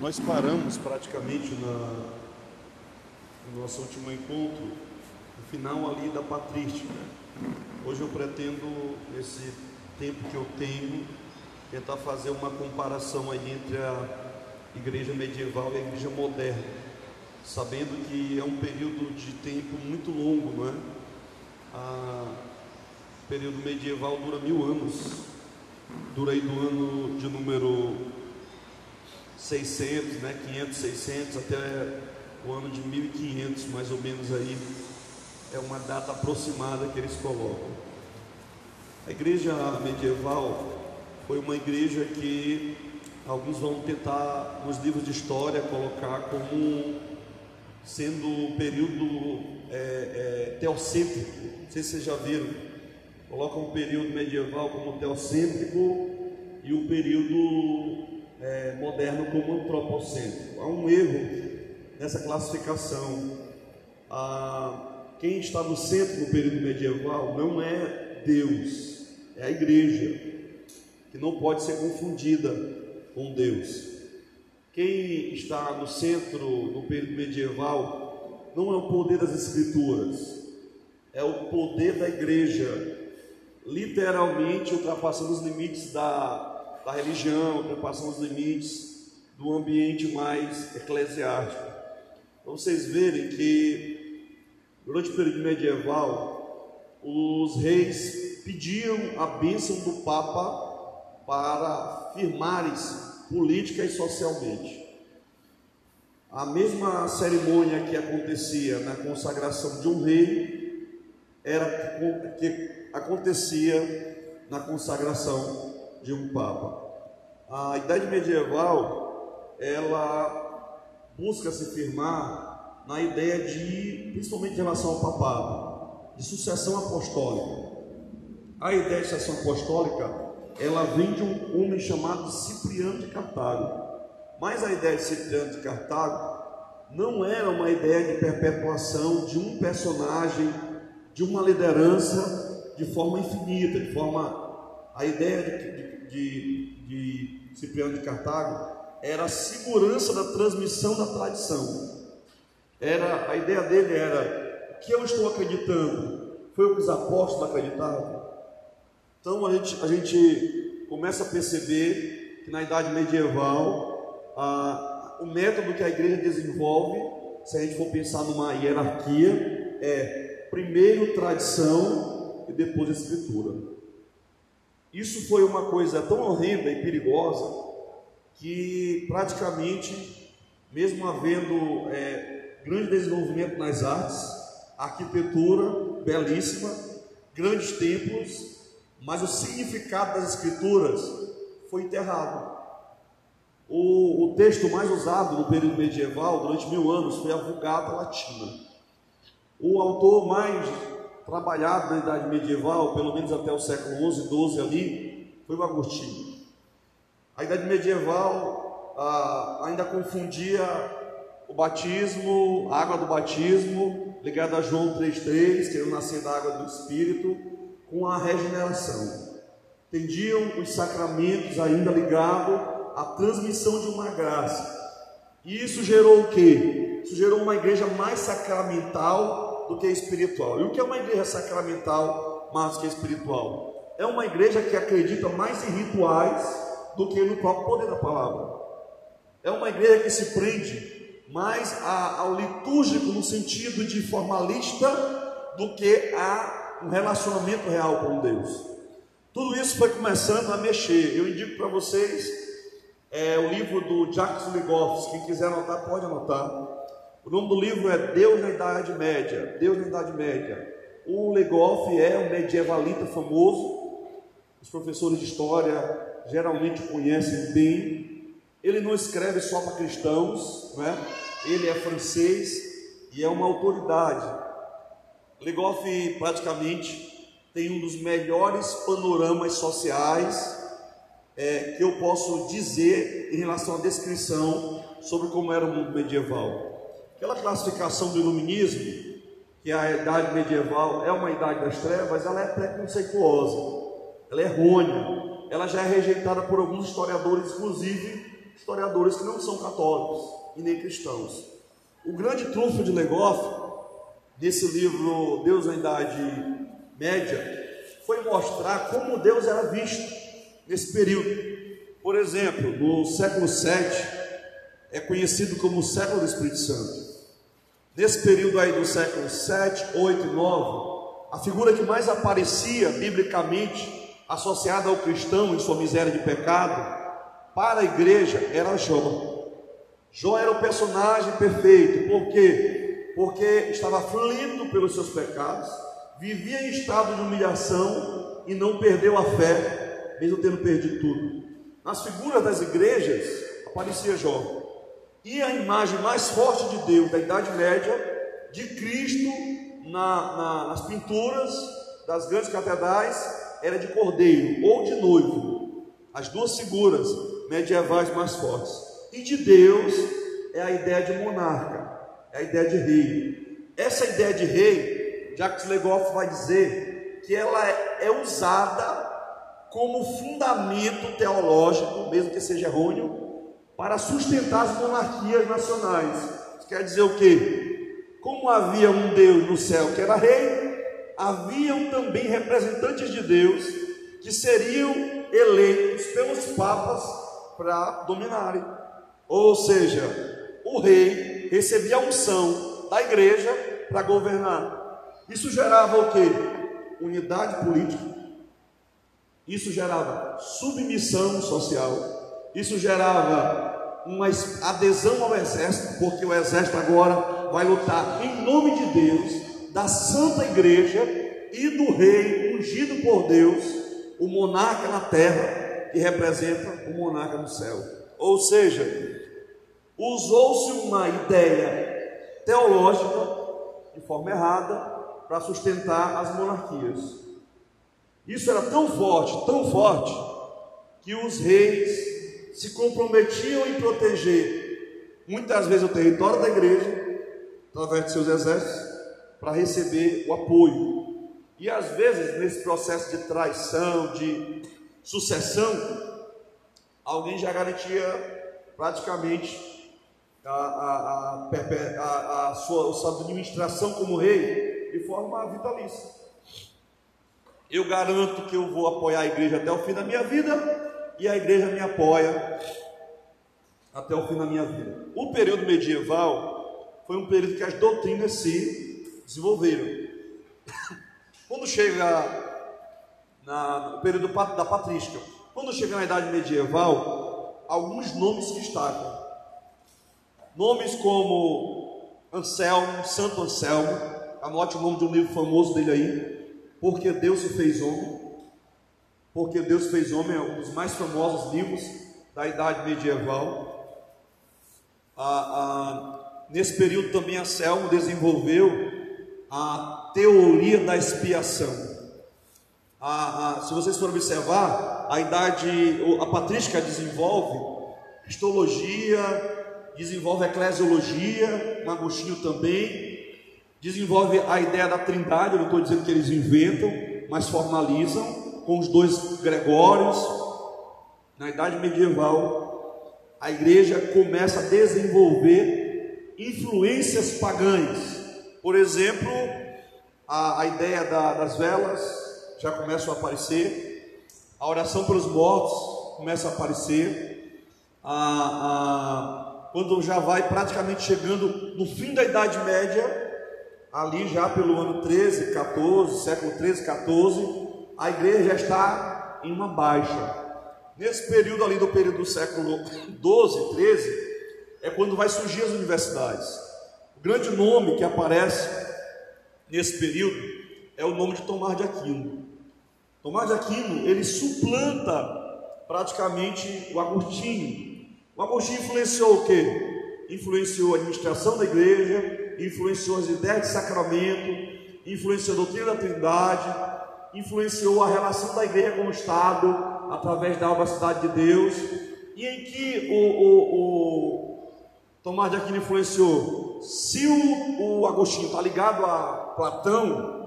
Nós paramos praticamente na, no nosso último encontro, no final ali da patrística. Hoje eu pretendo, nesse tempo que eu tenho, tentar fazer uma comparação aí entre a igreja medieval e a igreja moderna, sabendo que é um período de tempo muito longo, não é? A, o período medieval dura mil anos, dura aí do ano de número 600, né, 500, 600 até o ano de 1500, mais ou menos aí, é uma data aproximada que eles colocam. A igreja medieval foi uma igreja que alguns vão tentar nos livros de história colocar como sendo um período é, é, teocêntrico. Não sei se vocês já viram. Colocam o período medieval como teocêntrico e o período é, moderno como antropocêntrico. Há um erro nessa classificação. Ah, quem está no centro no período medieval não é Deus, é a igreja, que não pode ser confundida com Deus. Quem está no centro no período medieval não é o poder das Escrituras, é o poder da igreja, literalmente ultrapassando os limites da da religião, ultrapassando os limites do ambiente mais eclesiástico. Para vocês verem que durante o período medieval, os reis pediam a bênção do Papa para firmares política e socialmente. A mesma cerimônia que acontecia na consagração de um rei era que acontecia na consagração de um papa. A idade medieval, ela busca se firmar na ideia de, principalmente em relação ao papado, de sucessão apostólica. A ideia de sucessão apostólica, ela vem de um homem chamado Cipriano de Cartago. Mas a ideia de Cipriano de Cartago não era uma ideia de perpetuação de um personagem, de uma liderança de forma infinita, de forma. A ideia de, de de, de Cipriano de Cartago era a segurança da transmissão da tradição. Era a ideia dele era o que eu estou acreditando foi o que os apóstolos acreditavam. Então a gente, a gente começa a perceber que na idade medieval a, o método que a igreja desenvolve, se a gente for pensar numa hierarquia, é primeiro tradição e depois escritura. Isso foi uma coisa tão horrenda e perigosa que praticamente, mesmo havendo é, grande desenvolvimento nas artes, arquitetura belíssima, grandes templos, mas o significado das escrituras foi enterrado. O, o texto mais usado no período medieval, durante mil anos, foi a Vulgata Latina. O autor mais trabalhado na idade medieval, pelo menos até o século XI, XII ali, foi o Agostinho. A idade medieval ah, ainda confundia o batismo, a água do batismo, ligada a João 3,3, querendo nascer da água do Espírito, com a regeneração. Entendiam os sacramentos ainda ligados à transmissão de uma graça. E isso gerou o quê? Isso gerou uma igreja mais sacramental do que espiritual. E o que é uma igreja sacramental mais que espiritual? É uma igreja que acredita mais em rituais do que no próprio poder da palavra. É uma igreja que se prende mais a, ao litúrgico no sentido de formalista do que a um relacionamento real com Deus. Tudo isso foi começando a mexer. Eu indico para vocês é, o livro do Jacques Ligoffs. Quem quiser anotar, pode anotar. O nome do livro é Deus na Idade Média. Deus na Idade Média. O Legoff é um medievalita famoso. Os professores de história geralmente conhecem bem. Ele não escreve só para cristãos, né? ele é francês e é uma autoridade. Legoff praticamente tem um dos melhores panoramas sociais é, que eu posso dizer em relação à descrição sobre como era o mundo medieval. Aquela classificação do iluminismo, que a idade medieval é uma idade das trevas, ela é preconceituosa, ela é errônea, ela já é rejeitada por alguns historiadores, inclusive historiadores que não são católicos e nem cristãos. O grande trunfo de Legoff, nesse livro Deus na Idade Média, foi mostrar como Deus era visto nesse período. Por exemplo, no século VII, é conhecido como o século do Espírito Santo. Nesse período aí do século 7, 8 e 9, a figura que mais aparecia biblicamente associada ao cristão em sua miséria de pecado, para a igreja era Jó. Jó era o personagem perfeito, por quê? Porque estava aflito pelos seus pecados, vivia em estado de humilhação e não perdeu a fé, mesmo tendo perdido tudo. Nas figuras das igrejas aparecia Jó. E a imagem mais forte de Deus da Idade Média, de Cristo na, na, nas pinturas das grandes catedrais, era de cordeiro ou de noivo. As duas figuras medievais mais fortes. E de Deus é a ideia de monarca, é a ideia de rei. Essa ideia de rei, Jacques Legoff vai dizer que ela é, é usada como fundamento teológico, mesmo que seja errôneo, para sustentar as monarquias nacionais. Isso quer dizer o quê? Como havia um Deus no céu que era rei, haviam também representantes de Deus que seriam eleitos pelos papas para dominarem. Ou seja, o rei recebia a unção da igreja para governar. Isso gerava o quê? Unidade política. Isso gerava submissão social isso gerava uma adesão ao exército, porque o exército agora vai lutar em nome de Deus, da Santa Igreja e do rei ungido por Deus, o monarca na terra, que representa o monarca no céu. Ou seja, usou-se uma ideia teológica de forma errada para sustentar as monarquias. Isso era tão forte, tão forte, que os reis se comprometiam em proteger muitas vezes o território da igreja, através de seus exércitos, para receber o apoio. E às vezes, nesse processo de traição, de sucessão, alguém já garantia praticamente a, a, a, a sua, sua administração como rei de forma vitalícia. Eu garanto que eu vou apoiar a igreja até o fim da minha vida, e a igreja me apoia até o fim da minha vida. O período medieval foi um período que as doutrinas se desenvolveram. Quando chega na, no período da patrística, quando chega na idade medieval, alguns nomes se destacam. Nomes como Anselmo, Santo Anselmo, anote o nome de um livro famoso dele aí, Porque Deus se fez homem porque Deus fez homem, é um dos mais famosos livros da idade medieval. Ah, ah, nesse período também Anselmo desenvolveu a teoria da expiação. Ah, se vocês forem observar, a idade, a patrística desenvolve histologia, desenvolve eclesiologia, Agostinho também, desenvolve a ideia da trindade, eu não estou dizendo que eles inventam, mas formalizam com os dois Gregórios, na idade medieval, a igreja começa a desenvolver influências pagãs. Por exemplo, a, a ideia da, das velas já começa a aparecer, a oração pelos mortos começa a aparecer, a, a, quando já vai praticamente chegando no fim da Idade Média, ali já pelo ano 13, 14, século 13, 14, a igreja está em uma baixa. Nesse período ali do período do século 12, 13, é quando vai surgir as universidades. O grande nome que aparece nesse período é o nome de Tomás de Aquino. Tomás de Aquino, ele suplanta praticamente o Agostinho. O Agostinho influenciou o quê? Influenciou a administração da igreja, influenciou as ideias de sacramento, influenciou a doutrina da Trindade, influenciou a relação da igreja com o Estado através da cidade de Deus, e em que o, o, o Tomás de Aquino influenciou. Se o, o Agostinho está ligado a Platão,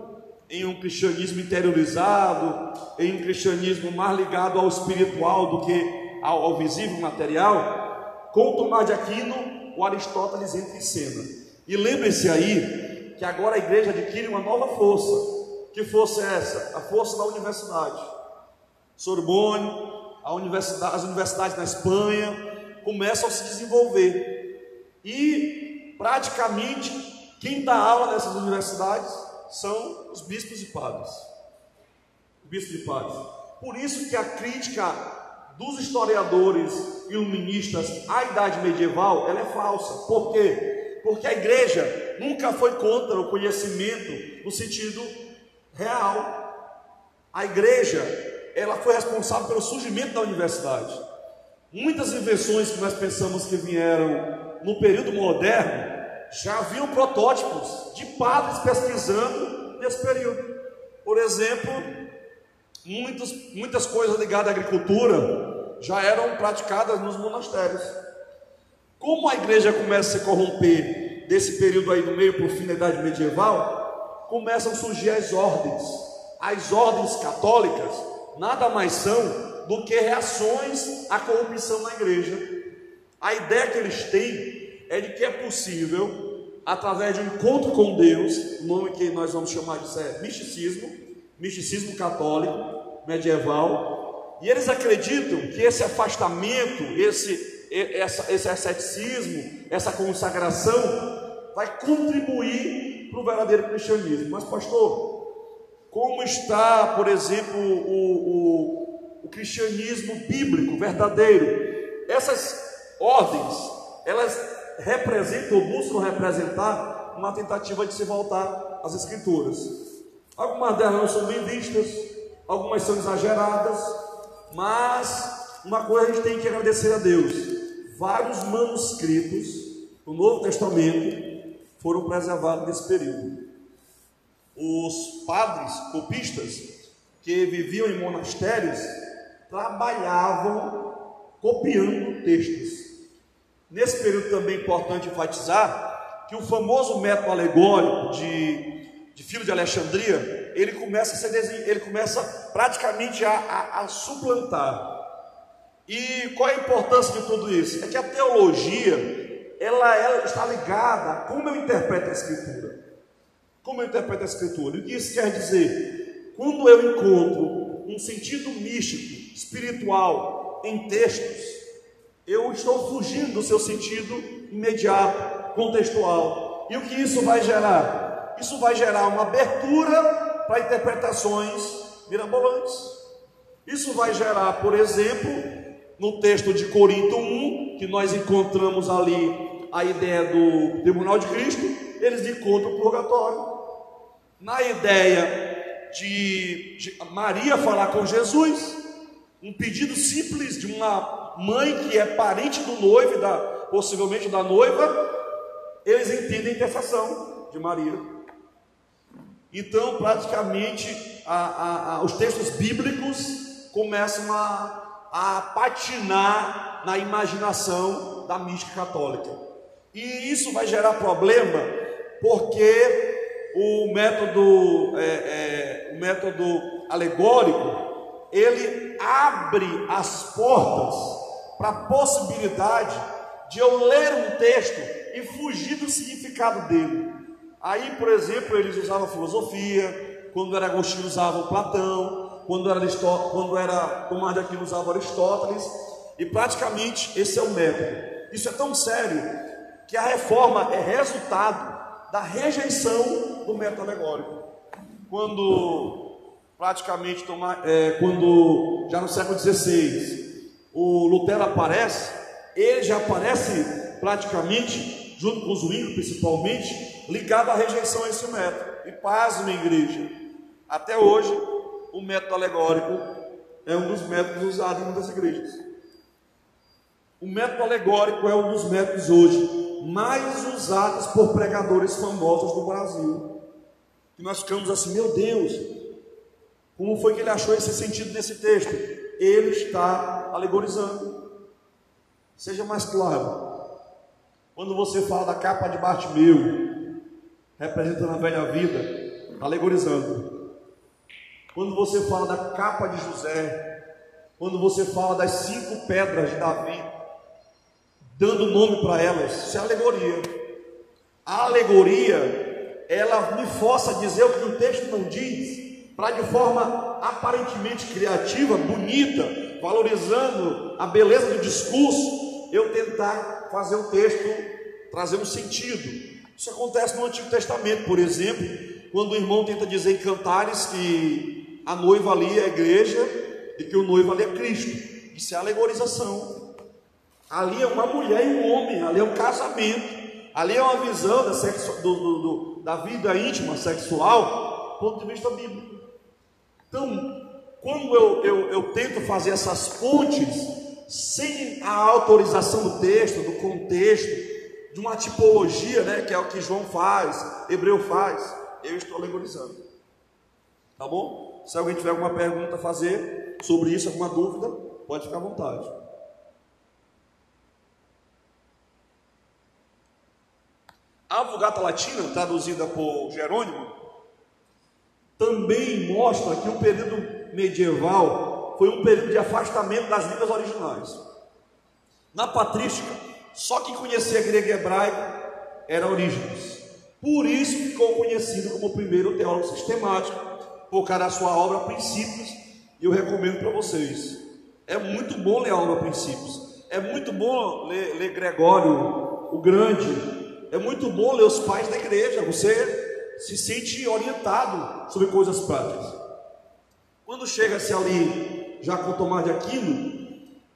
em um cristianismo interiorizado, em um cristianismo mais ligado ao espiritual do que ao, ao visível material, com Tomás de Aquino, o Aristóteles entra em cena. E lembre-se aí que agora a igreja adquire uma nova força. Que força é essa? A força da universidade. Sorbonne, universidade, as universidades na Espanha começam a se desenvolver. E praticamente quem dá aula nessas universidades são os bispos e padres. Bispos e padres. Por isso que a crítica dos historiadores iluministas à idade medieval ela é falsa. Por quê? Porque a igreja nunca foi contra o conhecimento no sentido real. A igreja ela foi responsável pelo surgimento da universidade. Muitas invenções que nós pensamos que vieram no período moderno já haviam protótipos de padres pesquisando nesse período. Por exemplo, muitos, muitas coisas ligadas à agricultura já eram praticadas nos monastérios. Como a igreja começa a se corromper desse período aí do meio para o fim da idade medieval, começam a surgir as ordens. As ordens católicas nada mais são do que reações à corrupção na igreja. A ideia que eles têm é de que é possível, através de um encontro com Deus, o nome que nós vamos chamar de é misticismo, misticismo católico, medieval, e eles acreditam que esse afastamento, esse, esse asceticismo, essa consagração, vai contribuir para o verdadeiro cristianismo. Mas, pastor, como está, por exemplo, o, o, o cristianismo bíblico verdadeiro. Essas ordens, elas representam ou buscam representar uma tentativa de se voltar às escrituras. Algumas delas não são bem vistas, algumas são exageradas, mas uma coisa a gente tem que agradecer a Deus: vários manuscritos do Novo Testamento foram preservados nesse período os padres copistas que viviam em monastérios trabalhavam copiando textos. Nesse período também é importante enfatizar que o famoso método alegórico de, de Filho de Alexandria, ele começa a ser ele começa praticamente a, a, a suplantar. E qual a importância de tudo isso? É que a teologia, ela, ela está ligada a como eu interpreto a escritura. Como eu interpreto a Escritura? O que isso quer dizer? Quando eu encontro um sentido místico, espiritual, em textos, eu estou fugindo do seu sentido imediato, contextual. E o que isso vai gerar? Isso vai gerar uma abertura para interpretações mirabolantes. Isso vai gerar, por exemplo, no texto de Corinto 1, que nós encontramos ali a ideia do tribunal de Cristo, eles encontram o purgatório na ideia de, de Maria falar com Jesus, um pedido simples de uma mãe que é parente do noivo, da, possivelmente da noiva, eles entendem a intercessão de Maria. Então, praticamente, a, a, a, os textos bíblicos começam a, patinar na imaginação da mística católica. E isso vai gerar problema, porque o método, é, é, o método alegórico, ele abre as portas para a possibilidade de eu ler um texto e fugir do significado dele. Aí, por exemplo, eles usavam filosofia, quando era Agostinho usavam Platão, quando era, quando era Tomás de Aquino usava Aristóteles, e praticamente esse é o método. Isso é tão sério que a reforma é resultado da rejeição do método alegórico. Quando praticamente é, quando já no século XVI o Lutero aparece, ele já aparece praticamente, junto com os Zwingli principalmente, ligado à rejeição a esse método. E pasme, igreja, até hoje o método alegórico é um dos métodos usados em muitas igrejas. O método alegórico é um dos métodos hoje mais usadas por pregadores famosos do Brasil. E nós ficamos assim, meu Deus, como foi que ele achou esse sentido nesse texto? Ele está alegorizando. Seja mais claro. Quando você fala da capa de Bartimeu, representando a velha vida, alegorizando. Quando você fala da capa de José, quando você fala das cinco pedras de Davi, dando nome para elas. Isso é alegoria. A alegoria, ela me força a dizer o que o texto não diz, para de forma aparentemente criativa, bonita, valorizando a beleza do discurso, eu tentar fazer o texto trazer um sentido. Isso acontece no Antigo Testamento, por exemplo, quando o irmão tenta dizer em cantares que a noiva ali é a igreja e que o noivo ali é Cristo. Isso é alegorização. Ali é uma mulher e um homem, ali é um casamento. Ali é uma visão da, sexu... do, do, do, da vida íntima sexual, do ponto de vista bíblico. Então, quando eu, eu, eu tento fazer essas pontes, sem a autorização do texto, do contexto, de uma tipologia, né, que é o que João faz, Hebreu faz, eu estou alegorizando. Tá bom? Se alguém tiver alguma pergunta a fazer sobre isso, alguma dúvida, pode ficar à vontade. A Vulgata Latina, traduzida por Jerônimo, também mostra que o período medieval foi um período de afastamento das línguas originais. Na patrística, só quem conhecia grego e hebraico era Orígenes. Por isso ficou conhecido como o primeiro teólogo sistemático, por causa da sua obra Princípios, e eu recomendo para vocês. É muito bom ler a obra Princípios. É muito bom ler, ler Gregório, o Grande. É muito bom ler os pais da igreja. Você se sente orientado sobre coisas práticas. Quando chega-se ali, já com Tomás de Aquino,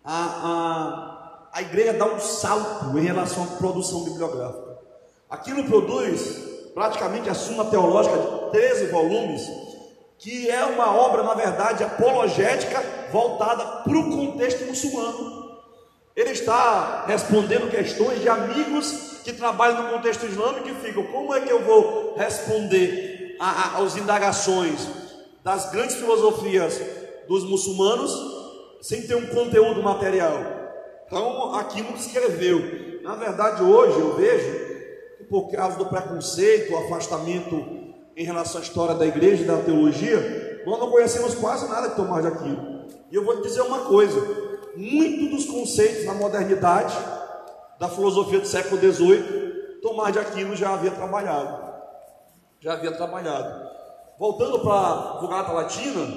a, a a igreja dá um salto em relação à produção bibliográfica. Aquilo produz praticamente a Suma Teológica de 13 volumes, que é uma obra, na verdade, apologética voltada para o contexto muçulmano. Ele está respondendo questões de amigos que trabalham no contexto islâmico e ficam: como é que eu vou responder aos indagações das grandes filosofias dos muçulmanos sem ter um conteúdo material? Então, aquilo que escreveu. Na verdade, hoje eu vejo que por causa do preconceito, o afastamento em relação à história da igreja e da teologia, nós não conhecemos quase nada de Tomás de Aquino. E eu vou te dizer uma coisa: muitos dos conceitos na modernidade, da filosofia do século XVIII, Tomás de Aquino já havia trabalhado. Já havia trabalhado. Voltando para a Vulgata Latina,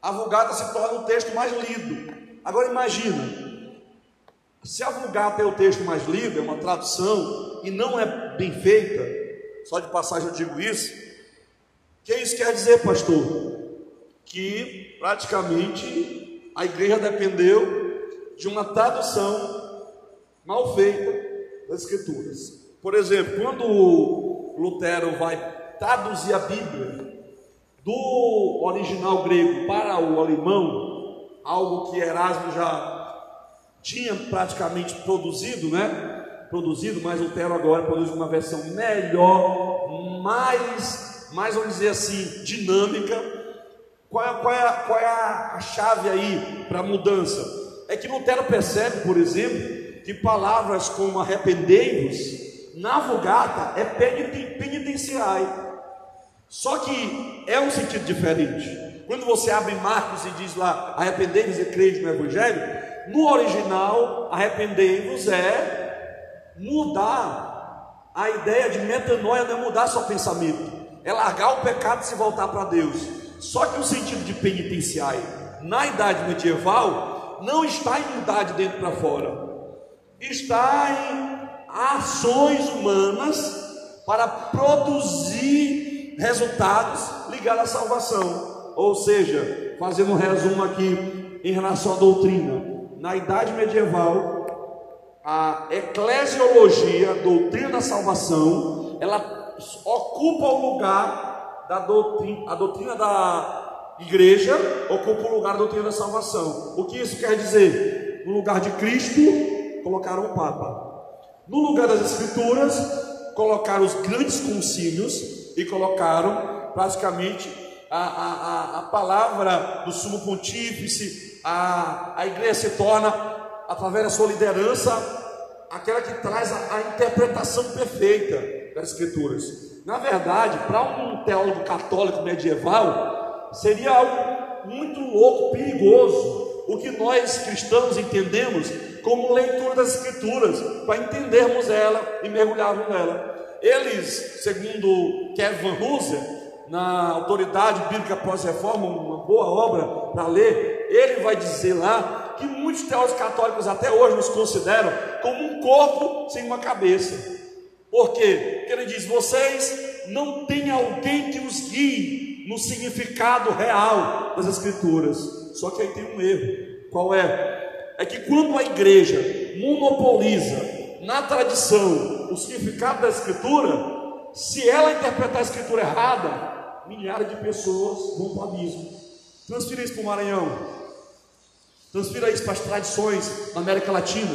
a Vulgata se torna o texto mais lido. Agora imagina, se a Vulgata é o texto mais lido, é uma tradução e não é bem feita, só de passagem eu digo isso, o que isso quer dizer, pastor? Que praticamente a igreja dependeu de uma tradução mal feita das Escrituras. Por exemplo, quando Lutero vai traduzir a Bíblia do original grego para o alemão, algo que Erasmo já tinha praticamente produzido, né? Produzido, mas Lutero agora produz uma versão melhor, mais, mais vamos dizer assim, dinâmica. Qual é, qual é, qual é a chave aí para a mudança? É que Lutero percebe, por exemplo, que palavras como arrependei-vos, na Vulgata é penitenciai. Só que é um sentido diferente. Quando você abre Marcos e diz lá, arrependei-vos e crede no Evangelho, no original, arrependei-vos é mudar a ideia de metanoia, não é mudar seu pensamento, é largar o pecado e se voltar para Deus. Só que o sentido de penitenciário na idade medieval não está em mudar de dentro para fora, está em ações humanas para produzir resultados ligados à salvação. Ou seja, fazendo um resumo aqui em relação à doutrina, na idade medieval, a eclesiologia, a doutrina da salvação, ela ocupa o lugar da doutrina, a doutrina da igreja ocupa o lugar da doutrina da salvação. O que isso quer dizer? No lugar de Cristo, colocaram o Papa. No lugar das Escrituras, colocaram os grandes concílios e colocaram praticamente a, a, a, palavra do sumo pontífice, a, a igreja se torna, através da sua liderança, aquela que traz a, a interpretação perfeita das Escrituras. Na verdade, para um teólogo católico medieval, seria algo muito louco, perigoso. O que nós cristãos entendemos como leitura das Escrituras, para entendermos ela e mergulharmos nela. Eles, segundo Kevin Van na Autoridade Bíblica Pós-Reforma, uma boa obra para ler, ele vai dizer lá que muitos teólogos católicos até hoje nos consideram como um corpo sem uma cabeça. Por quê? Porque ele diz: vocês não têm alguém que os guie no significado real das Escrituras. Só que aí tem um erro. Qual é? É que quando a igreja monopoliza na tradição o significado da Escritura, se ela interpretar a Escritura errada, milhares de pessoas vão para o abismo. Transfira isso para o Maranhão. Transfira isso para as tradições na América Latina.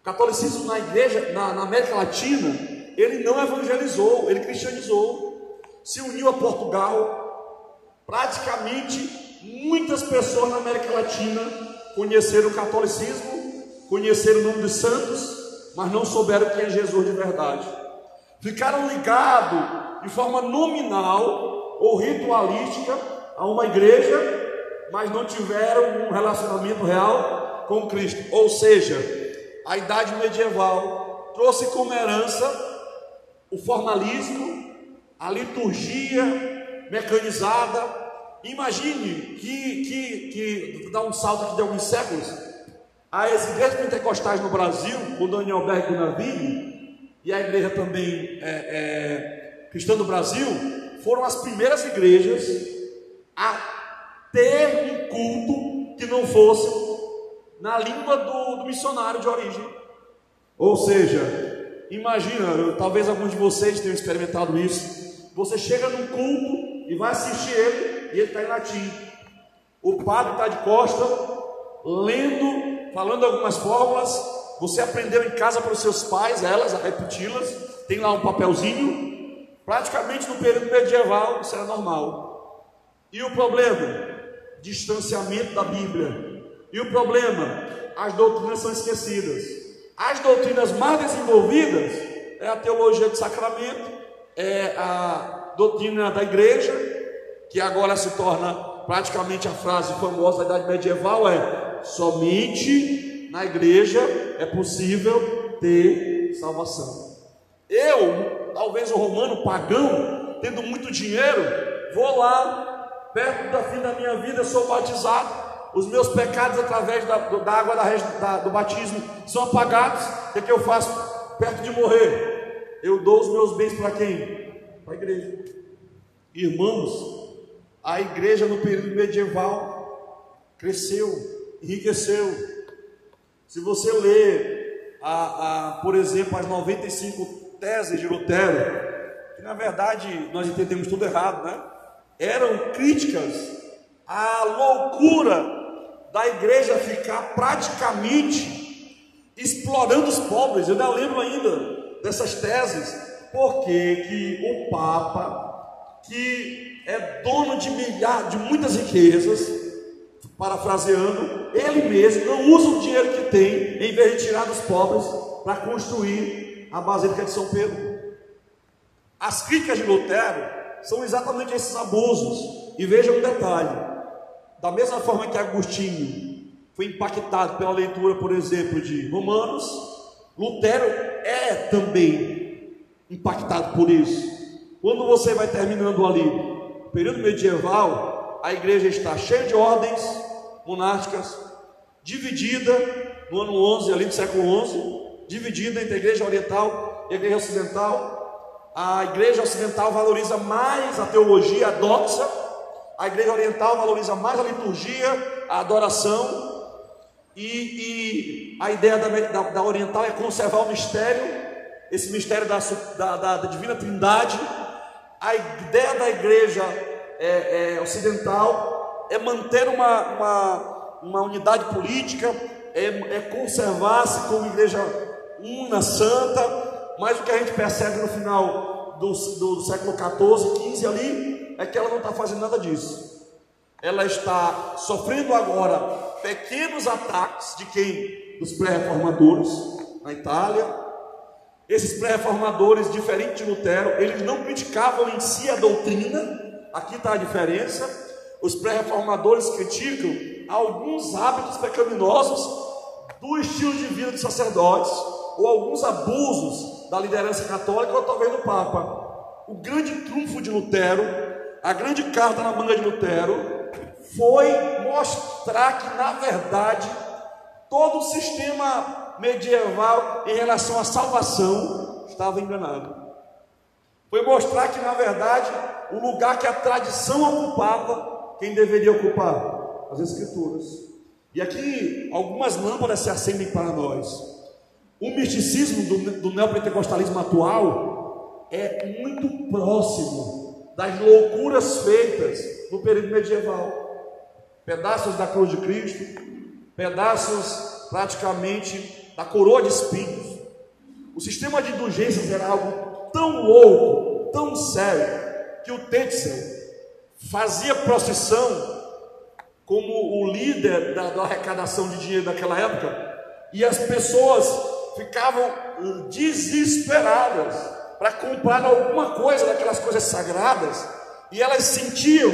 O catolicismo na igreja, na, na América Latina, ele não evangelizou, ele cristianizou, se uniu a Portugal. Praticamente muitas pessoas na América Latina conheceram o catolicismo, conheceram o nome dos santos, mas não souberam quem é Jesus de verdade. Ficaram ligados de forma nominal ou ritualística a uma igreja, mas não tiveram um relacionamento real com Cristo. Ou seja, a idade medieval trouxe como herança o formalismo, a liturgia mecanizada. Imagine que, que, que dá um salto aqui de alguns séculos. As igrejas pentecostais no Brasil, o Daniel Berg Navini, e a igreja também é, é, cristã do Brasil, foram as primeiras igrejas a ter um culto que não fosse na língua do, do missionário de origem. Ou seja, imagina, talvez alguns de vocês tenham experimentado isso. Você chega num culto e vai assistir ele, e ele está em latim. O padre está de costa, lendo, falando algumas fórmulas. Você aprendeu em casa para os seus pais, elas, a repeti-las. Tem lá um papelzinho. Praticamente no período medieval, isso era normal. E o problema? Distanciamento da Bíblia e o problema? As doutrinas são esquecidas. As doutrinas mais desenvolvidas é a teologia do sacramento, é a doutrina da igreja, que agora se torna praticamente a frase famosa da idade medieval é somente na igreja é possível ter salvação. Eu, talvez o romano pagão, tendo muito dinheiro, vou lá, perto da fim da minha vida, sou batizado, os meus pecados através da, da água da, da, do batismo são apagados, o que, é que eu faço perto de morrer? Eu dou os meus bens para quem? Para a igreja. Irmãos, a igreja no período medieval cresceu, enriqueceu. Se você ler, a, a, por exemplo, as 95 teses de Lutero, que na verdade nós entendemos tudo errado, né? Eram críticas à loucura da igreja ficar praticamente explorando os pobres. Eu não lembro ainda dessas teses, porque que o Papa, que é dono de milhares, de muitas riquezas, parafraseando, ele mesmo não usa o dinheiro que tem, em vez de tirar dos pobres, para construir a Basílica de São Pedro. As críticas de Lutero são exatamente esses abusos. E veja um detalhe: da mesma forma que Agostinho foi impactado pela leitura, por exemplo, de Romanos, Lutero é também impactado por isso. Quando você vai terminando ali, período medieval, a igreja está cheia de ordens monásticas, dividida no ano 11, ali do século 11, dividida entre a igreja oriental e a igreja ocidental. A igreja ocidental valoriza mais a teologia doxa a igreja oriental valoriza mais a liturgia, a adoração, e, e a ideia da, da, da, oriental é conservar o mistério, esse mistério da, da, da divina trindade. A ideia da igreja é, é, ocidental é manter uma, uma, uma unidade política, é, é conservar-se como igreja una, santa, mas o que a gente percebe no final do, do, do século 14, 15 ali, é que ela não está fazendo nada disso. Ela está sofrendo agora pequenos ataques de quem? Dos pré-reformadores na Itália. Esses pré-reformadores, diferente de Lutero, eles não criticavam em si a doutrina. Aqui está a diferença. Os pré-reformadores criticam alguns hábitos pecaminosos do estilo de vida dos sacerdotes, ou alguns abusos da liderança católica, ou talvez do Papa. O grande trunfo de Lutero, a grande carta na manga de Lutero, foi mostrar que, na verdade, todo o sistema medieval em relação à salvação estava enganado. Foi mostrar que, na verdade, o lugar que a tradição ocupava, quem deveria ocupar? As Escrituras. E aqui algumas lâmpadas se acendem para nós. O misticismo do, do neopentecostalismo atual é muito próximo das loucuras feitas no período medieval. Pedaços da cruz de Cristo, pedaços praticamente da coroa de espinhos. O sistema de indulgências era algo tão louco, tão sério, que o Tetzel fazia procissão como o líder da, da arrecadação de dinheiro daquela época, e as pessoas ficavam desesperadas para comprar alguma coisa daquelas coisas sagradas, e elas sentiam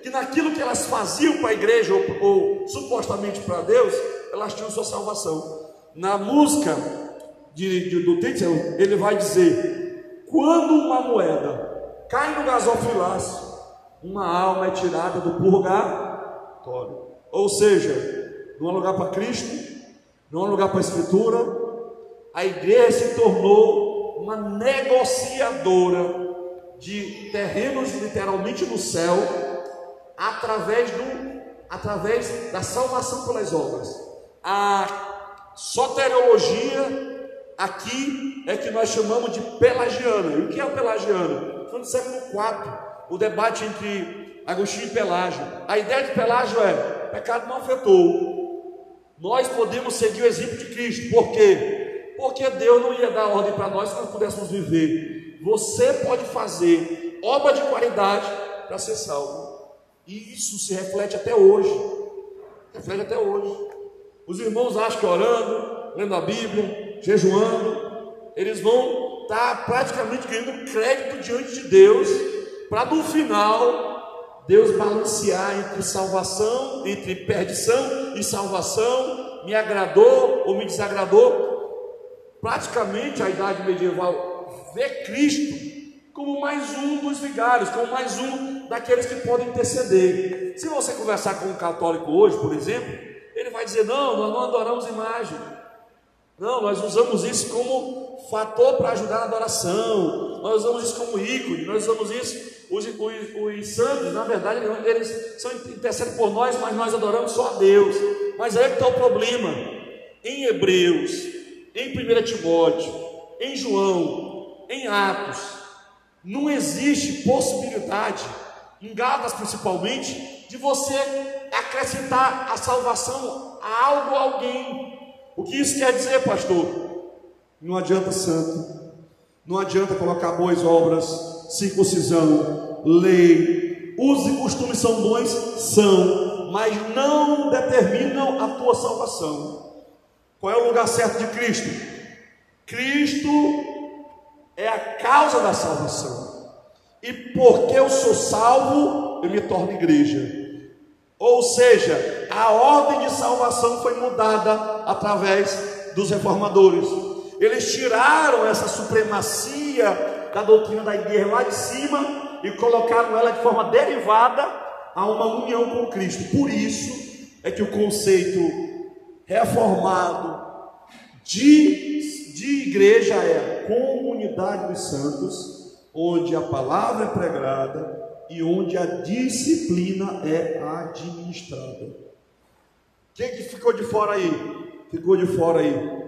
que naquilo que elas faziam para a igreja ou, ou supostamente para Deus, elas tinham sua salvação. Na música de, de, do Tetzel, ele vai dizer: quando uma moeda cai no gasofilácio, uma alma é tirada do purgatório. Ou seja, não há lugar para Cristo, não há lugar para a Escritura, a igreja se tornou uma negociadora de terrenos literalmente no céu, através, do, através da salvação pelas obras. A soteriologia aqui é que nós chamamos de pelagiana. E o que é o pelagiano? foi no século IV, o debate entre Agostinho e Pelágio. A ideia de Pelágio é: pecado não afetou. Nós podemos seguir o exemplo de Cristo. Por quê? Porque Deus não ia dar ordem para nós se nós pudéssemos viver. Você pode fazer obra de qualidade para ser salvo. E isso se reflete até hoje. Reflete até hoje. Os irmãos acham que orando, lendo a Bíblia, jejuando, eles vão está praticamente ganhando crédito diante de Deus, para no final Deus balancear entre salvação, entre perdição e salvação, me agradou ou me desagradou. Praticamente a idade medieval vê Cristo como mais um dos vigários, como mais um daqueles que podem interceder. Se você conversar com um católico hoje, por exemplo, ele vai dizer: Não, nós não adoramos imagem. Não, nós usamos isso como fator para ajudar na adoração, nós usamos isso como ícone, nós usamos isso, os, os, os santos, na verdade, eles são intercedem por nós, mas nós adoramos só a Deus. Mas aí é que está o problema. Em Hebreus, em 1 Timóteo, em João, em Atos, não existe possibilidade, em Gálatas principalmente, de você acrescentar a salvação a algo a alguém. O que isso quer dizer, pastor? Não adianta santo, não adianta colocar boas obras, circuncisão, lei, usos e costumes são bons, são, mas não determinam a tua salvação. Qual é o lugar certo de Cristo? Cristo é a causa da salvação. E porque eu sou salvo, eu me torno igreja. Ou seja, a ordem de salvação foi mudada através dos reformadores. Eles tiraram essa supremacia da doutrina da igreja lá de cima e colocaram ela de forma derivada a uma união com Cristo. Por isso é que o conceito reformado de, de igreja é comunidade dos santos, onde a palavra é pregada, e onde a disciplina é administrada. Quem que ficou de fora aí? Ficou de fora aí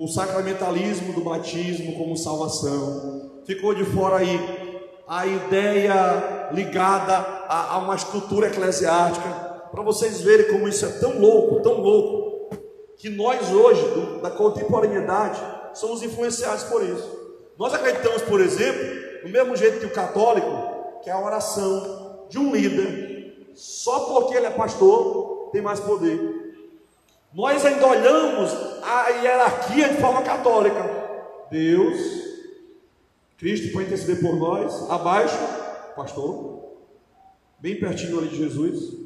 o sacramentalismo do batismo como salvação. Ficou de fora aí a ideia ligada a, a uma estrutura eclesiástica. Para vocês verem como isso é tão louco, tão louco, que nós hoje, do, da contemporaneidade, somos influenciados por isso. Nós acreditamos, por exemplo, do mesmo jeito que o católico, que é a oração de um líder, só porque ele é pastor, tem mais poder. Nós ainda olhamos a hierarquia de forma católica. Deus, Cristo para interceder por nós, abaixo, pastor, bem pertinho ali de Jesus.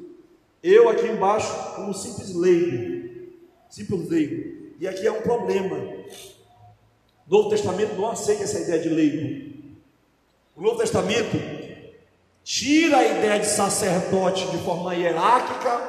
Eu aqui embaixo, como simples leigo, discípulo leigo. E aqui é um problema. O Novo Testamento não aceita essa ideia de leigo. O Novo Testamento tira a ideia de sacerdote de forma hierárquica,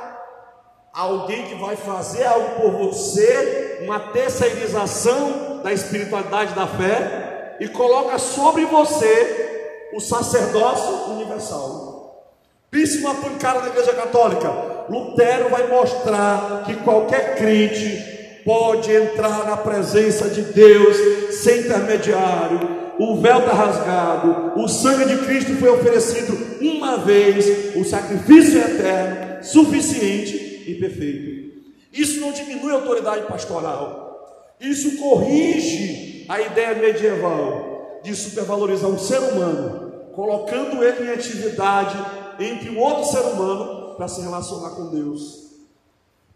alguém que vai fazer algo por você, uma terceirização da espiritualidade da fé, e coloca sobre você o sacerdócio universal. Pense uma pancada da Igreja Católica. Lutero vai mostrar que qualquer crente pode entrar na presença de Deus sem intermediário, o véu está rasgado, o sangue de Cristo foi oferecido uma vez, o sacrifício é eterno, suficiente e perfeito. Isso não diminui a autoridade pastoral, isso corrige a ideia medieval de supervalorizar um ser humano, colocando ele em atividade entre um outro ser humano para se relacionar com Deus.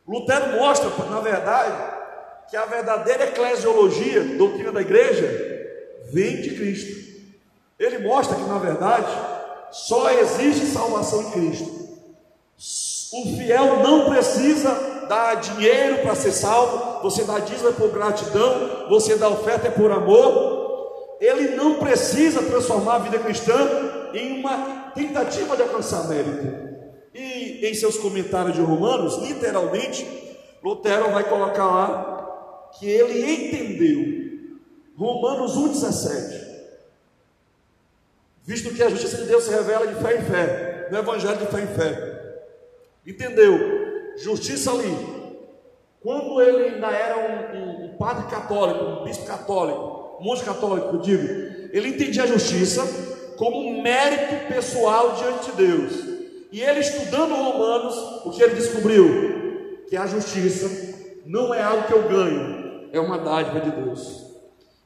Lutero mostra, na verdade, que a verdadeira eclesiologia, doutrina da igreja, vem de Cristo. Ele mostra que, na verdade, só existe salvação em Cristo. O fiel não precisa dar dinheiro para ser salvo, você dá dízimo por gratidão, você dá oferta por amor. Ele não precisa transformar a vida cristã em uma tentativa de alcançar mérito. E em seus comentários de Romanos, literalmente, Lutero vai colocar lá que ele entendeu Romanos 1,17. Visto que a justiça de Deus se revela de fé em fé, no Evangelho de fé em fé. Entendeu? Justiça ali. Quando ele ainda era um, um, um padre católico, um bispo católico, um monge católico, eu digo, ele entendia a justiça como um mérito pessoal diante de Deus. E ele estudando Romanos, o que ele descobriu? Que a justiça não é algo que eu ganho, é uma dádiva de Deus.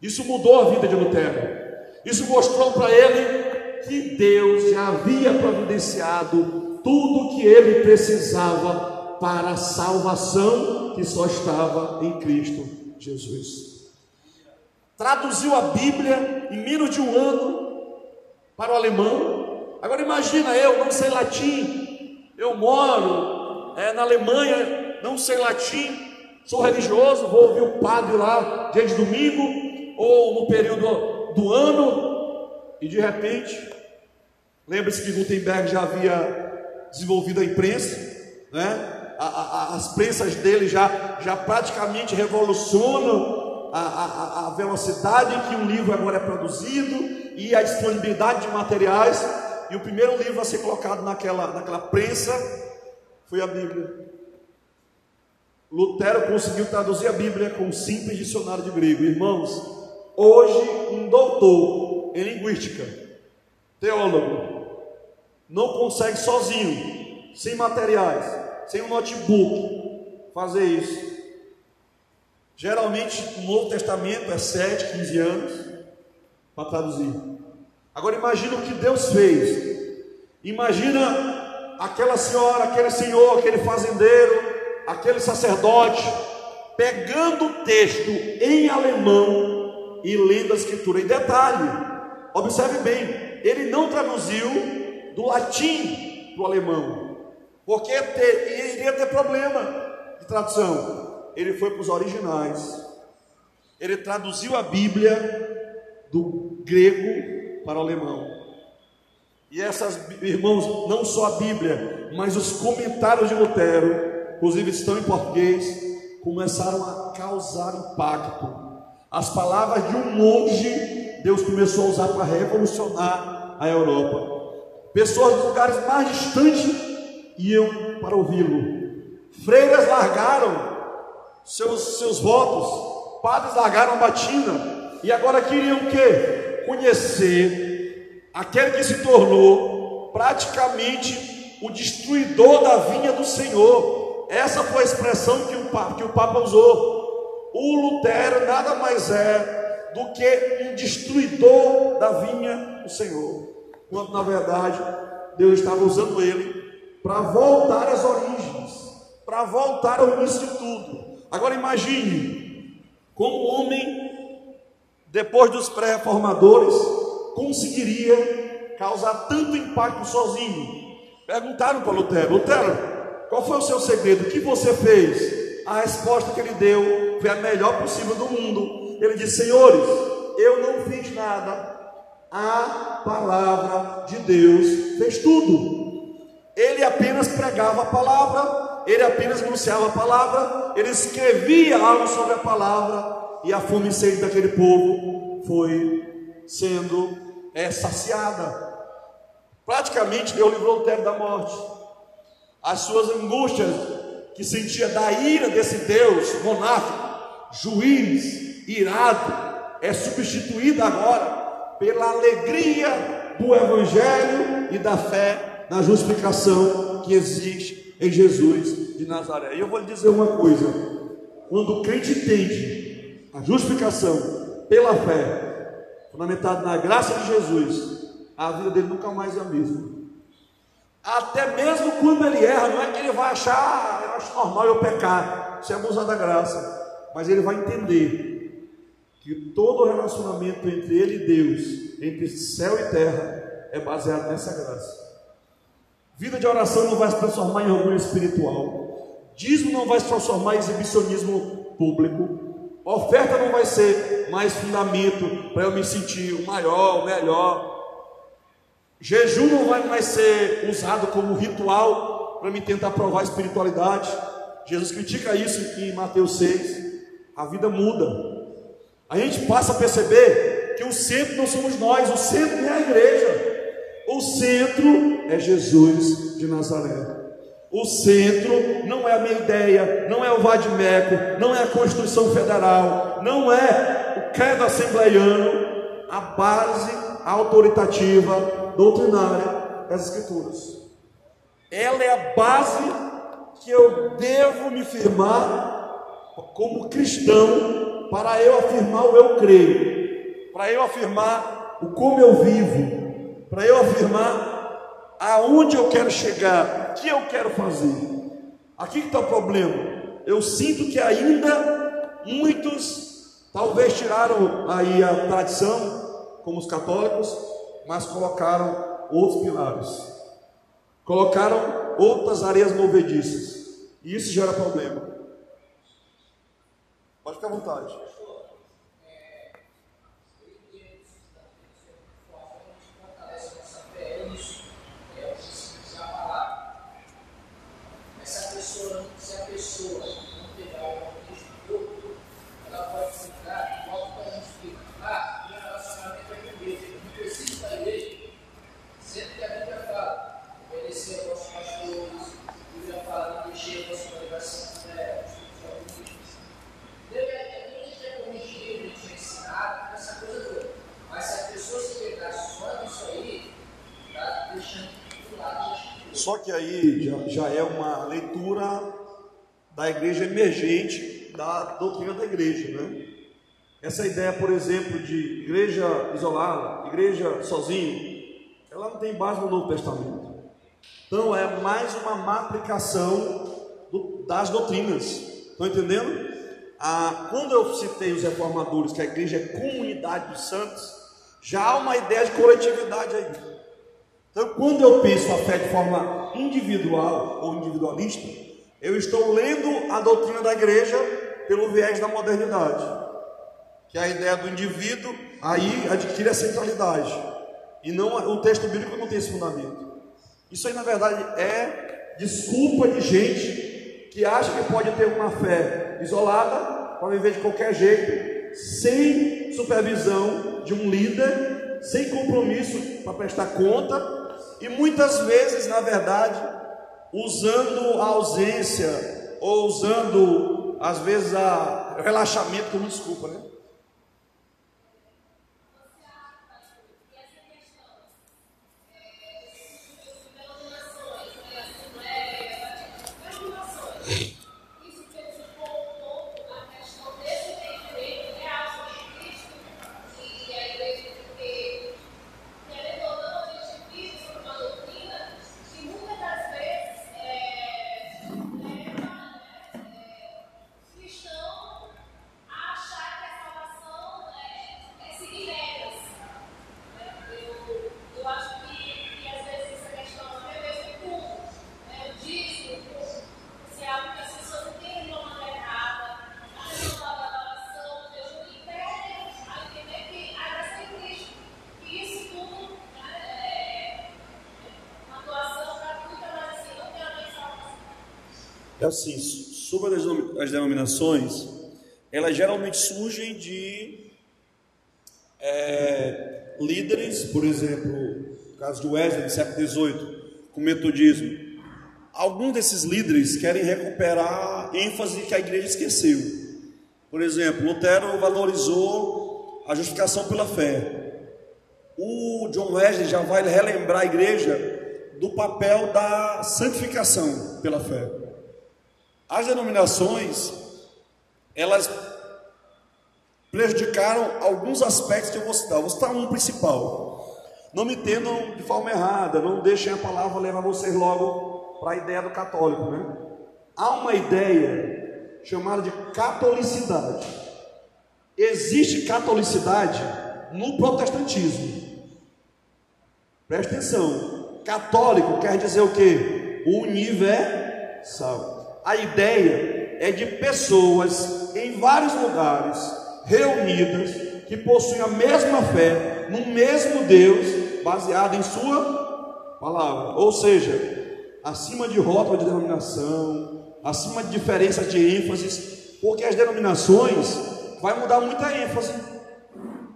Isso mudou a vida de Lutero. Isso mostrou para ele que Deus já havia providenciado tudo o que ele precisava para a salvação que só estava em Cristo Jesus. Traduziu a Bíblia em menos de um ano para o alemão. Agora imagina eu, não sei latim, eu moro é, na Alemanha, não sei latim, sou religioso, vou ouvir o padre lá dia de domingo, ou no período do ano, e de repente, lembre-se que Gutenberg já havia desenvolvido a imprensa, né? A, a, as prensas dele já, já praticamente revolucionam a, a, a velocidade em que um livro agora é produzido e a disponibilidade de materiais. E o primeiro livro a ser colocado naquela, naquela prensa foi a Bíblia. Lutero conseguiu traduzir a Bíblia com um simples dicionário de grego. Irmãos, Hoje, um doutor em linguística, teólogo, não consegue sozinho, sem materiais, sem um notebook, fazer isso. Geralmente, o Novo Testamento é 7, 15 anos para traduzir. Agora, imagina o que Deus fez. Imagina aquela senhora, aquele senhor, aquele fazendeiro, aquele sacerdote, pegando o texto em alemão e lendo a escritura. E detalhe, observe bem, ele não traduziu do latim para o alemão, porque ter, iria ter problema de tradução. Ele foi para os originais, ele traduziu a Bíblia do grego para o alemão. E essas, irmãos, não só a Bíblia, mas os comentários de Lutero, inclusive estão em português, começaram a causar impacto as palavras de um monge, Deus começou a usar para revolucionar a Europa. Pessoas dos lugares mais distantes iam para ouvi-lo. Freiras largaram seus, seus votos, padres largaram a batina, e agora queriam o quê? Conhecer aquele que se tornou praticamente o destruidor da vinha do Senhor. Essa foi a expressão que o, que o Papa usou. O Lutero nada mais é do que um destruidor da vinha do Senhor, quando na verdade Deus estava usando ele para voltar às origens, para voltar ao início de tudo. Agora imagine como o homem, depois dos pré-reformadores, conseguiria causar tanto impacto sozinho. Perguntaram para Lutero: Lutero, qual foi o seu segredo? O que você fez? a resposta que ele deu foi a melhor possível do mundo. Ele disse: Senhores, eu não fiz nada, a palavra de Deus fez tudo. Ele apenas pregava a palavra, ele apenas anunciava a palavra, ele escrevia algo sobre a palavra, e a fome e sede daquele povo foi sendo é, saciada. Praticamente Deus livrou o tempo da morte. As suas angústias que sentia da ira desse Deus monárquico, juiz, irado, é substituída agora pela alegria do Evangelho e da fé na justificação que existe em Jesus de Nazaré. E eu vou lhe dizer uma coisa: quando o crente entende a justificação pela fé, fundamentada na graça de Jesus, a vida dele nunca mais é a mesma. Até mesmo quando ele erra, não é que ele vai achar, ah, eu acho normal eu pecar, isso é abusar da graça, mas ele vai entender que todo relacionamento entre ele e Deus, entre céu e terra, é baseado nessa graça. Vida de oração não vai se transformar em orgulho espiritual. Dízimo não vai se transformar em exibicionismo público. Oferta não vai ser mais fundamento para eu me sentir o maior, o melhor. Jejum não vai mais ser usado como ritual para me tentar provar a espiritualidade. Jesus critica isso em Mateus 6. A vida muda. A gente passa a perceber que o centro não somos nós, o centro é a igreja. O centro é Jesus de Nazaré. O centro não é a minha ideia, não é o Vadimeco, não é a Constituição Federal, não é o credo assembleiano, a base autoritativa, doutrinária das Escrituras. Ela é a base que eu devo me firmar como cristão, para eu afirmar o eu creio, para eu afirmar o como eu vivo, para eu afirmar aonde eu quero chegar, o que eu quero fazer. Aqui está o problema. Eu sinto que ainda muitos talvez tiraram aí a tradição, como os católicos, mas colocaram outros pilares, colocaram outras areias movediças, e isso gera problema. Pode ficar à vontade. Só que aí já, já é uma leitura da igreja emergente da doutrina da igreja, né? Essa ideia, por exemplo, de igreja isolada, igreja sozinho, ela não tem base no Novo Testamento. Então é mais uma má aplicação do, das doutrinas. Estão entendendo? Ah, quando eu citei os reformadores que a igreja é comunidade dos santos, já há uma ideia de coletividade aí. Então, quando eu penso a fé de forma individual ou individualista, eu estou lendo a doutrina da igreja pelo viés da modernidade, que é a ideia do indivíduo aí adquire a centralidade, e não o texto bíblico não tem esse fundamento. Isso aí, na verdade, é desculpa de gente que acha que pode ter uma fé isolada para viver de qualquer jeito, sem supervisão de um líder, sem compromisso para prestar conta e muitas vezes, na verdade, usando a ausência ou usando, às vezes, a, relaxamento como desculpa, né? É assim, sobre as denominações, elas geralmente surgem de é, líderes, por exemplo, no caso de Wesley, no século XVIII, com o metodismo. Alguns desses líderes querem recuperar ênfase que a igreja esqueceu. Por exemplo, Lutero valorizou a justificação pela fé. O John Wesley já vai relembrar a igreja do papel da santificação pela fé. As denominações, elas prejudicaram alguns aspectos que eu vou citar. Eu vou citar um principal. Não me entendam de forma errada, não deixem a palavra levar vocês logo para a ideia do católico, né? Há uma ideia chamada de catolicidade. Existe catolicidade no protestantismo. Preste atenção. Católico quer dizer o que? Universal. A ideia é de pessoas em vários lugares reunidas que possuem a mesma fé no mesmo Deus, baseado em sua palavra. Ou seja, acima de rótulo de denominação, acima de diferença de ênfases, porque as denominações vai mudar muita ênfase.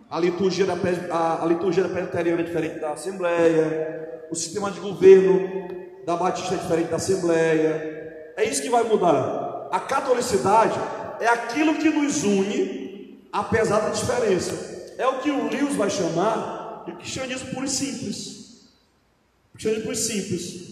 A liturgia da, a, a liturgia da presbiteriana é diferente da Assembleia, o sistema de governo da Batista é diferente da Assembleia. É isso que vai mudar. A catolicidade é aquilo que nos une, apesar da diferença. É o que o Lewis vai chamar de cristianismo puro e simples. Cristianismo puro e simples.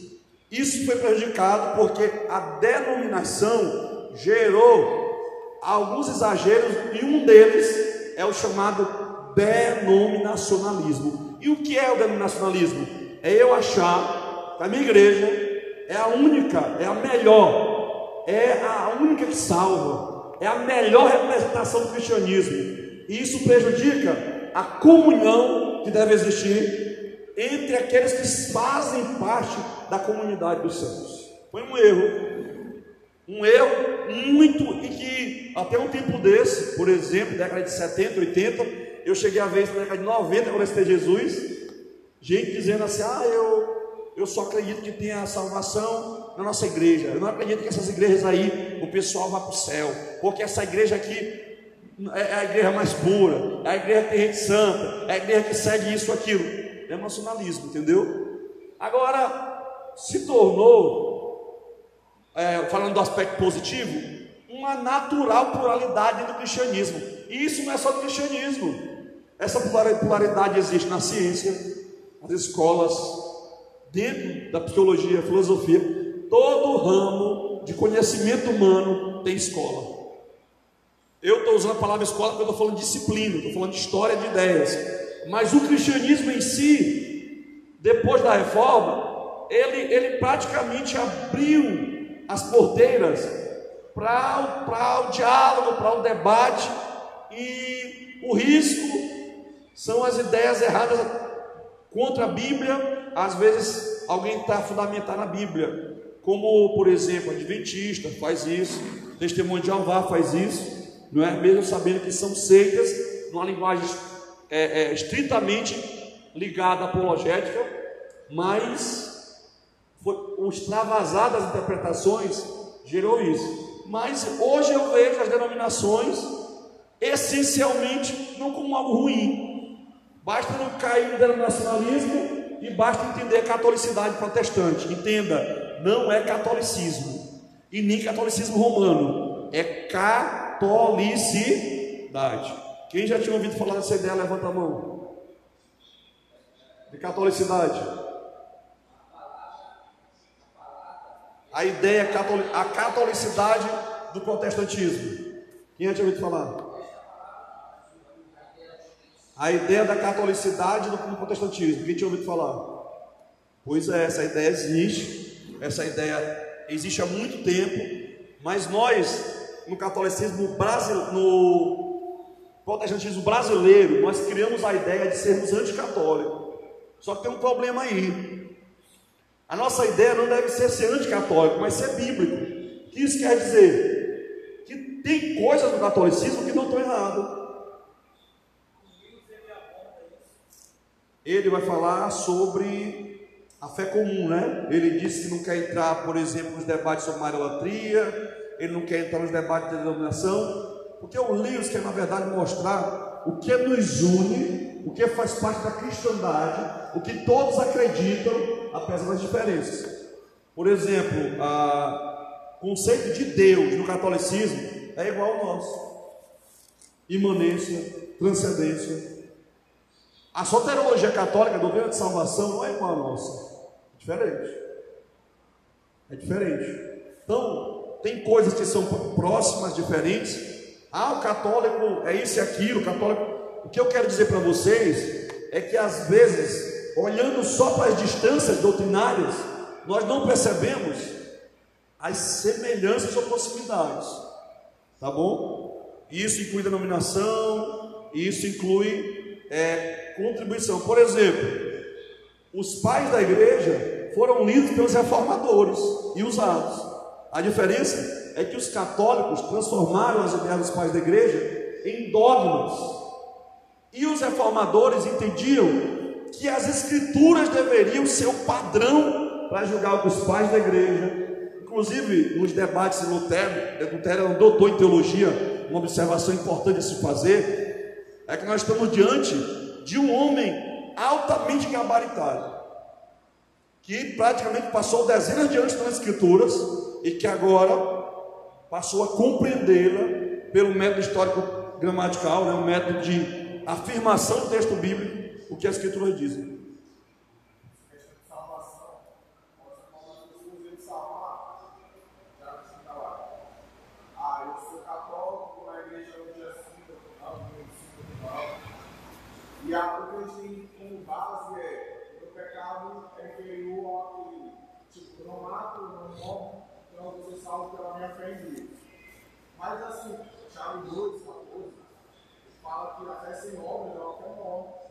Isso foi prejudicado porque a denominação gerou alguns exageros e um deles é o chamado denominacionalismo. E o que é o denominacionalismo? é eu achar que a minha igreja é a única, é a melhor, é a única que salva, é a melhor representação do cristianismo. E isso prejudica a comunhão que deve existir entre aqueles que fazem parte da comunidade dos santos. Foi um erro, um erro muito e que até um tempo desse, por exemplo, década de 70, 80, eu cheguei a ver isso na década de 90 quando eu Jesus, Gente dizendo assim: ah, eu, eu só acredito que tem a salvação na nossa igreja. Eu não acredito que essas igrejas aí o pessoal vá para o céu, porque essa igreja aqui é a igreja mais pura, é a igreja que tem gente santa, é a igreja que segue isso, aquilo. É nacionalismo, entendeu? Agora, se tornou, é, falando do aspecto positivo, uma natural pluralidade do cristianismo. E isso não é só do cristianismo. Essa pluralidade existe na ciência, as escolas, dentro da psicologia, filosofia, todo ramo de conhecimento humano tem escola. Eu estou usando a palavra escola porque eu estou falando disciplina, estou falando de história de ideias. Mas o cristianismo em si, depois da reforma, ele, ele praticamente abriu as porteiras para o diálogo, para o debate, e o risco são as ideias erradas Contra a Bíblia, às vezes alguém está fundamentado na Bíblia, como por exemplo, Adventista faz isso, Testemunho de Jeová faz isso, não é? Mesmo sabendo que são seitas, numa linguagem é, é, estritamente ligada à apologética, mas foi, o extravasar das interpretações gerou isso. Mas hoje eu vejo as denominações essencialmente não como algo ruim, Basta não cair no denominacionalismo e basta entender catolicidade protestante. Entenda, não é catolicismo e nem catolicismo romano, é catolicidade. Quem já tinha ouvido falar dessa ideia, levanta a mão. De catolicidade. A ideia, a catolicidade do protestantismo. Quem já tinha ouvido falar? A ideia da catolicidade do protestantismo. Quem tinha ouvido falar? Pois é, essa ideia existe, essa ideia existe há muito tempo, mas nós, no catolicismo brasileiro, no protestantismo brasileiro, nós criamos a ideia de sermos anticatólicos. Só que tem um problema aí. A nossa ideia não deve ser ser anticatólico, mas ser bíblico. O que isso quer dizer? Que tem coisas no catolicismo que não estão erradas. Ele vai falar sobre a fé comum, né? Ele disse que não quer entrar, por exemplo, nos debates sobre marilatria, ele não quer entrar nos debates de denominação, porque o livro quer, na verdade, mostrar o que nos une, o que faz parte da cristandade, o que todos acreditam, apesar das diferenças. Por exemplo, o conceito de Deus no catolicismo é igual ao nosso: imanência, transcendência. A soterologia católica, a doutrina de salvação, não é igual à nossa, é diferente. É diferente. Então, tem coisas que são próximas, diferentes, ah, o católico é isso e aquilo, o católico. O que eu quero dizer para vocês é que às vezes, olhando só para as distâncias doutrinárias, nós não percebemos as semelhanças ou proximidades. Tá bom? Isso inclui denominação, isso inclui é, contribuição. Por exemplo, os pais da igreja foram lidos pelos reformadores e usados. A diferença é que os católicos transformaram as ideias dos pais da igreja em dogmas. E os reformadores entendiam que as escrituras deveriam ser o padrão para julgar os pais da igreja, inclusive nos debates de Lutero, Lutero era um doutor em teologia, uma observação importante a se fazer, é que nós estamos diante de um homem altamente gabaritado, que praticamente passou dezenas de anos nas escrituras e que agora passou a compreendê-la pelo método histórico gramatical, né, um método de afirmação do texto bíblico, o que as escrituras dizem. E a, o que a gente tem como base é o pecado é inferior ao que, tipo, eu não mato, eu não morro, então eu vou ser salvo pela minha fé em Deus. Mas assim, Tiago 2, 14, fala que a fé sem obras é uma fé morta.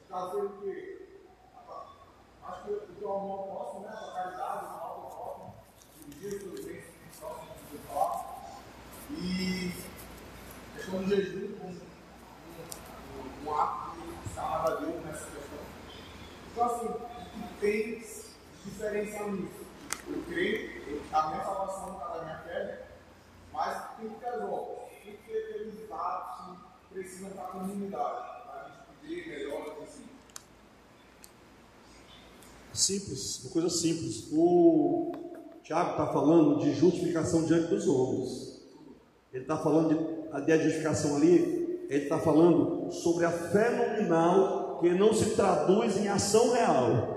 No caso dele que acho que o que é o amor próximo, né? A caridade, o mal do próximo, dividir os bens próximos do próximo. E questão do jejum como um, um, um ato que salva a Deus nessa questão. Então assim, tem diferença nisso? Eu creio, a minha salvação está da minha fé, mas tem que ter obras, tem que ter aqueles atos que precisam da comunidade, para a gente poder melhor assim. Simples, uma coisa simples. O Tiago está falando de justificação diante dos homens. Ele está falando de, de justificação ali, ele está falando sobre a fé nominal que não se traduz em ação real.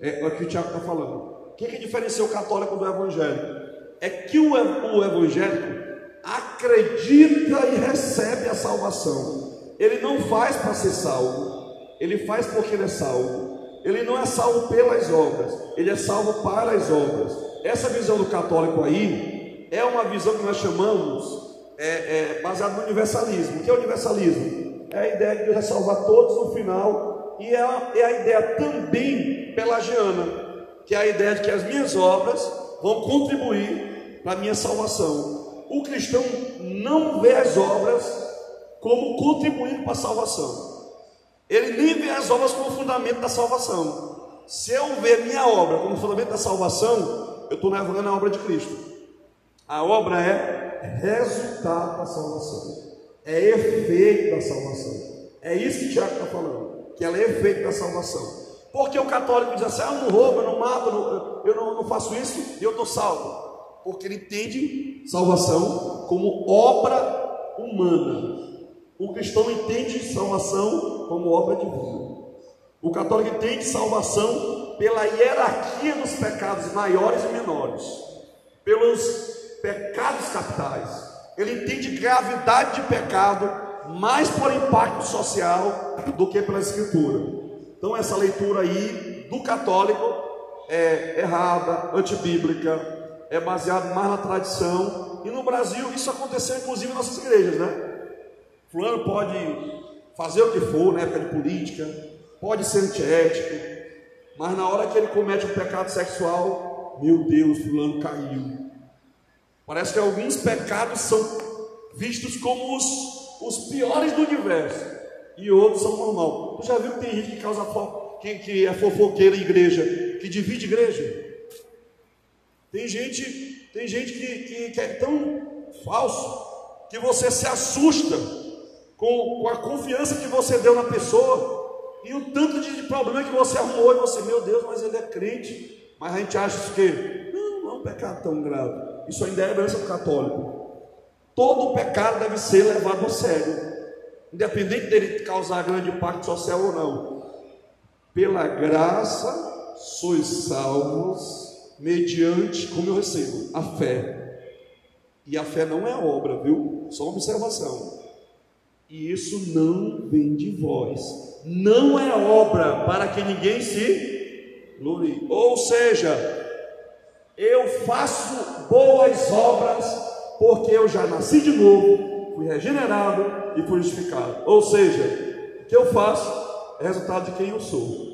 É, é o que o Tiago está falando que, que diferencia o católico do evangélico? É que o, o evangélico acredita e recebe a salvação. Ele não faz para ser salvo, ele faz porque ele é salvo. Ele não é salvo pelas obras, ele é salvo para as obras. Essa visão do católico aí é uma visão que nós chamamos é, é, baseada no universalismo. O que é o universalismo? É a ideia de Deus vai salvar todos no final, e é a, é a ideia também pelagiana que é a ideia de que as minhas obras vão contribuir para a minha salvação. O cristão não vê as obras como contribuindo para a salvação. Ele nem vê as obras como fundamento da salvação. Se eu ver minha obra como fundamento da salvação, eu estou negando a obra de Cristo. A obra é resultado da salvação, é efeito da salvação. É isso que Tiago está falando, que ela é efeito da salvação. Porque o católico diz assim: ah, eu não roubo, eu não mato, eu não, eu não, não faço isso e eu estou salvo. Porque ele entende salvação como obra humana. O cristão entende salvação como obra divina. O católico entende salvação pela hierarquia dos pecados maiores e menores, pelos pecados capitais. Ele entende gravidade de pecado mais por impacto social do que pela escritura. Então, essa leitura aí do católico é errada, antibíblica, é baseada mais na tradição. E no Brasil, isso aconteceu inclusive em nossas igrejas, né? Fulano pode fazer o que for na época de política, pode ser antiético, mas na hora que ele comete um pecado sexual, meu Deus, Fulano caiu. Parece que alguns pecados são vistos como os, os piores do universo e outros são normal. Tu já viu que tem gente que causa que, que é fofoqueira em igreja, que divide igreja. Tem gente, tem gente que, que, que é tão falso que você se assusta com, com a confiança que você deu na pessoa e o tanto de, de problema que você arrumou, e você, meu Deus, mas ele é crente. Mas a gente acha isso que não, não é um pecado tão grave. Isso ainda é herança do católico. Todo pecado deve ser levado a sério, independente dele causar grande impacto social ou não. Pela graça sois salvos, mediante, como eu recebo, a fé. E a fé não é obra, viu? Só uma observação. E isso não vem de vós, não é obra para que ninguém se glorie. Ou seja, eu faço boas obras porque eu já nasci de novo, fui regenerado e fui justificado. Ou seja, o que eu faço é resultado de quem eu sou.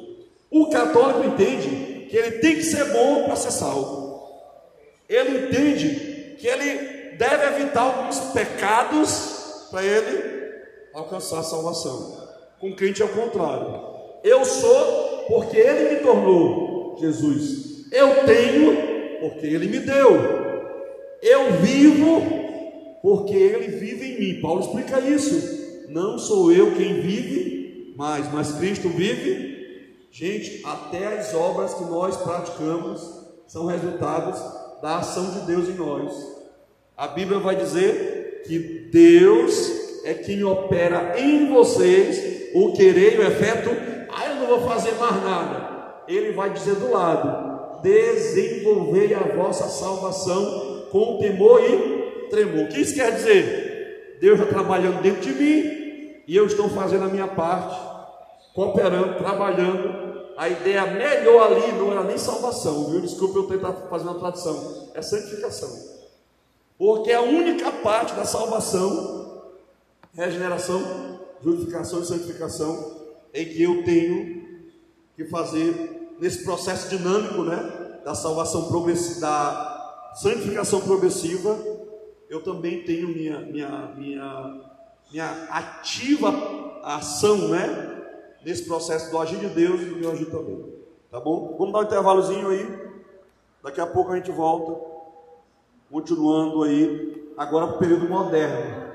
O católico entende que ele tem que ser bom para ser salvo. Ele entende que ele deve evitar alguns pecados para ele alcançar a salvação. Com crente é o contrário. Eu sou porque ele me tornou Jesus. Eu tenho porque ele me deu. Eu vivo porque ele vive em mim. Paulo explica isso. Não sou eu quem vive mais, mas Cristo vive. Gente, até as obras que nós praticamos são resultados da ação de Deus em nós. A Bíblia vai dizer que Deus é quem opera em vocês o querer e o efeto, ah, eu não vou fazer mais nada. Ele vai dizer do lado: desenvolvei a vossa salvação com temor e tremor. O que isso quer dizer? Deus está trabalhando dentro de mim e eu estou fazendo a minha parte, cooperando, trabalhando. A ideia melhor ali não era nem salvação, viu? Desculpe eu tentar fazer uma tradução, é santificação. Porque a única parte da salvação, regeneração, justificação e santificação em que eu tenho que fazer nesse processo dinâmico, né, da salvação progressiva, da santificação progressiva, eu também tenho minha minha minha minha ativa ação, né, nesse processo do agir de Deus e do meu agir também. Tá bom? Vamos dar um intervalozinho aí. Daqui a pouco a gente volta, continuando aí agora para o período moderno.